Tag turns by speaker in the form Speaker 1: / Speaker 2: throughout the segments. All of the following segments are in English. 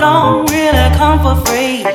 Speaker 1: Will you realize when I'm gone that I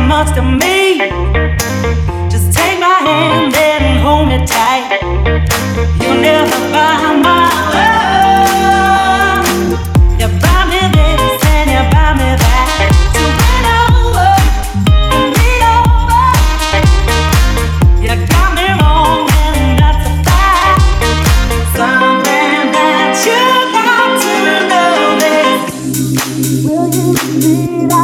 Speaker 1: dance to a different song? It's a shame, but